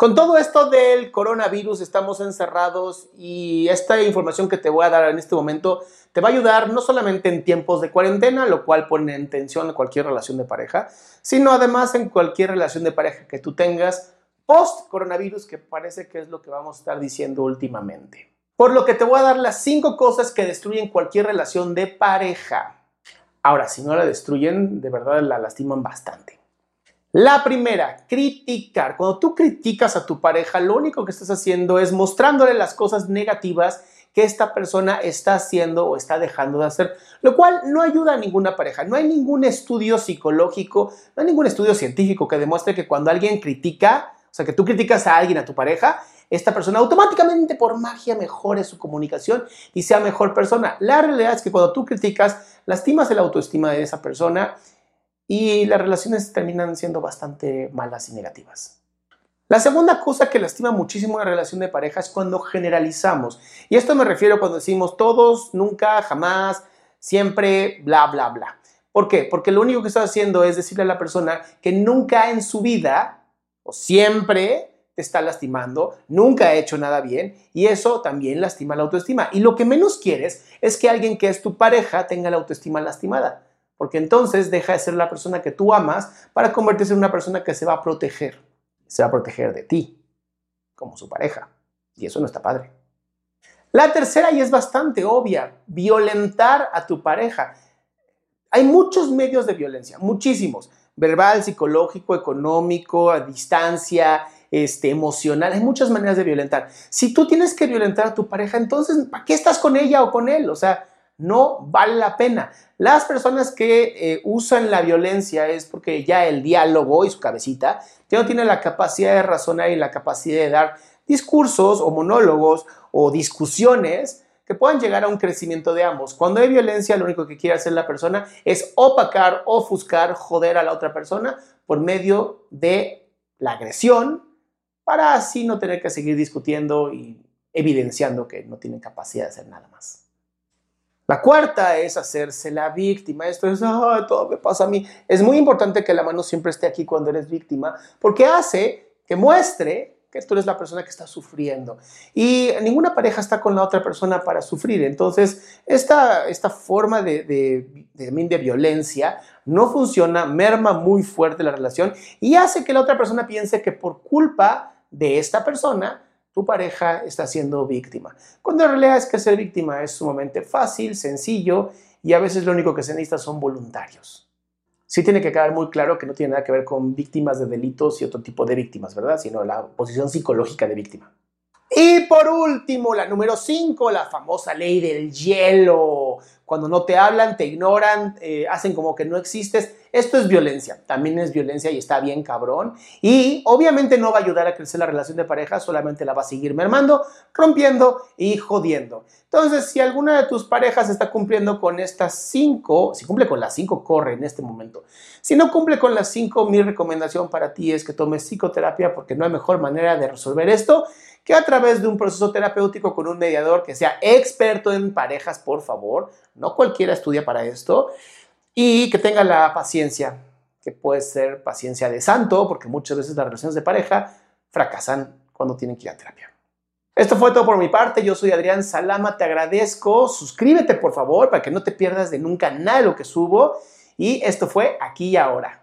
Con todo esto del coronavirus estamos encerrados y esta información que te voy a dar en este momento te va a ayudar no solamente en tiempos de cuarentena, lo cual pone en tensión cualquier relación de pareja, sino además en cualquier relación de pareja que tú tengas post coronavirus, que parece que es lo que vamos a estar diciendo últimamente. Por lo que te voy a dar las cinco cosas que destruyen cualquier relación de pareja. Ahora, si no la destruyen, de verdad la lastiman bastante. La primera, criticar. Cuando tú criticas a tu pareja, lo único que estás haciendo es mostrándole las cosas negativas que esta persona está haciendo o está dejando de hacer, lo cual no ayuda a ninguna pareja. No hay ningún estudio psicológico, no hay ningún estudio científico que demuestre que cuando alguien critica, o sea, que tú criticas a alguien, a tu pareja, esta persona automáticamente por magia mejore su comunicación y sea mejor persona. La realidad es que cuando tú criticas, lastimas la autoestima de esa persona y las relaciones terminan siendo bastante malas y negativas. La segunda cosa que lastima muchísimo la relación de pareja es cuando generalizamos. Y esto me refiero cuando decimos todos, nunca, jamás, siempre, bla, bla, bla. ¿Por qué? Porque lo único que estás haciendo es decirle a la persona que nunca en su vida o siempre te está lastimando, nunca ha hecho nada bien y eso también lastima la autoestima. Y lo que menos quieres es que alguien que es tu pareja tenga la autoestima lastimada porque entonces deja de ser la persona que tú amas para convertirse en una persona que se va a proteger, se va a proteger de ti, como su pareja. Y eso no está padre. La tercera, y es bastante obvia, violentar a tu pareja. Hay muchos medios de violencia, muchísimos. Verbal, psicológico, económico, a distancia, este, emocional. Hay muchas maneras de violentar. Si tú tienes que violentar a tu pareja, entonces, ¿para qué estás con ella o con él? O sea, no vale la pena. Las personas que eh, usan la violencia es porque ya el diálogo y su cabecita ya no tiene la capacidad de razonar y la capacidad de dar discursos o monólogos o discusiones que puedan llegar a un crecimiento de ambos. Cuando hay violencia, lo único que quiere hacer la persona es opacar, ofuscar, joder a la otra persona por medio de la agresión para así no tener que seguir discutiendo y evidenciando que no tienen capacidad de hacer nada más. La cuarta es hacerse la víctima. Esto es, todo me pasa a mí. Es muy importante que la mano siempre esté aquí cuando eres víctima, porque hace que muestre que tú eres la persona que está sufriendo. Y ninguna pareja está con la otra persona para sufrir. Entonces, esta, esta forma de, de, de, de violencia no funciona, merma muy fuerte la relación y hace que la otra persona piense que por culpa de esta persona, tu pareja está siendo víctima. Cuando en realidad es que ser víctima es sumamente fácil, sencillo y a veces lo único que se necesita son voluntarios. Sí tiene que quedar muy claro que no tiene nada que ver con víctimas de delitos y otro tipo de víctimas, ¿verdad? Sino la posición psicológica de víctima. Y por último, la número 5, la famosa ley del hielo. Cuando no te hablan, te ignoran, eh, hacen como que no existes. Esto es violencia, también es violencia y está bien cabrón. Y obviamente no va a ayudar a crecer la relación de pareja, solamente la va a seguir mermando, rompiendo y jodiendo. Entonces, si alguna de tus parejas está cumpliendo con estas 5, si cumple con las 5, corre en este momento. Si no cumple con las 5, mi recomendación para ti es que tomes psicoterapia porque no hay mejor manera de resolver esto que a través de un proceso terapéutico con un mediador que sea experto en parejas, por favor, no cualquiera estudia para esto, y que tenga la paciencia, que puede ser paciencia de santo, porque muchas veces las relaciones de pareja fracasan cuando tienen que ir a terapia. Esto fue todo por mi parte, yo soy Adrián Salama, te agradezco, suscríbete por favor para que no te pierdas de nunca nada de lo que subo y esto fue aquí y ahora.